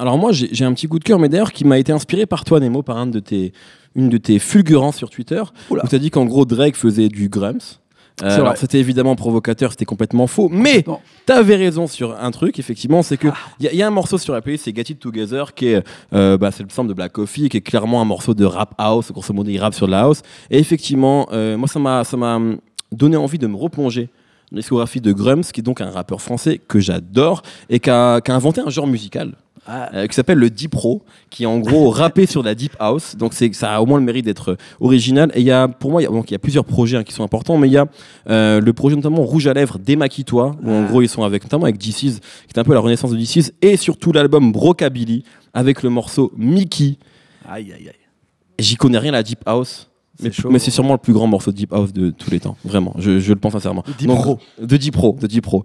Alors moi, j'ai un petit coup de cœur, mais d'ailleurs qui m'a été inspiré par toi, Nemo, par un de tes, une de tes fulgurances sur Twitter, Oula. où tu as dit qu'en gros Drake faisait du grums. Euh, alors c'était évidemment provocateur, c'était complètement faux, mais Non. t'avais raison sur un truc, effectivement, c'est que Ah. il y, a- y a un morceau sur la playlist, c'est Get It Together, qui est, euh, bah, c'est le sample de Black Coffee, qui est clairement un morceau de rap house, grosso modo il rappe sur de la house, et effectivement, euh, moi ça m'a, ça m'a donné envie de me replonger dans la discographie de Grums, qui est donc un rappeur français que j'adore, et qui a, qui a inventé un genre musical Ah, euh, qui s'appelle le Deep Pro, qui est en gros rappé sur la Deep House. Donc c'est ça a au moins le mérite d'être euh, original. Et il y a, pour moi, il y y a plusieurs projets hein, qui sont importants, mais il y a euh, le projet notamment Rouge à lèvres, Démaquille-toi, où en Ah. gros ils sont avec notamment avec DC's, qui est un peu la renaissance de DC's, et surtout l'album Brocabilly avec le morceau Mickey. aïe, aïe, aïe. J'y connais rien à la Deep House. Mais, c'est sûrement le plus grand morceau de Deep House de tous les temps, vraiment, je, je le pense sincèrement. De Deep Donc, Pro. De Deep Pro, de Deep Pro.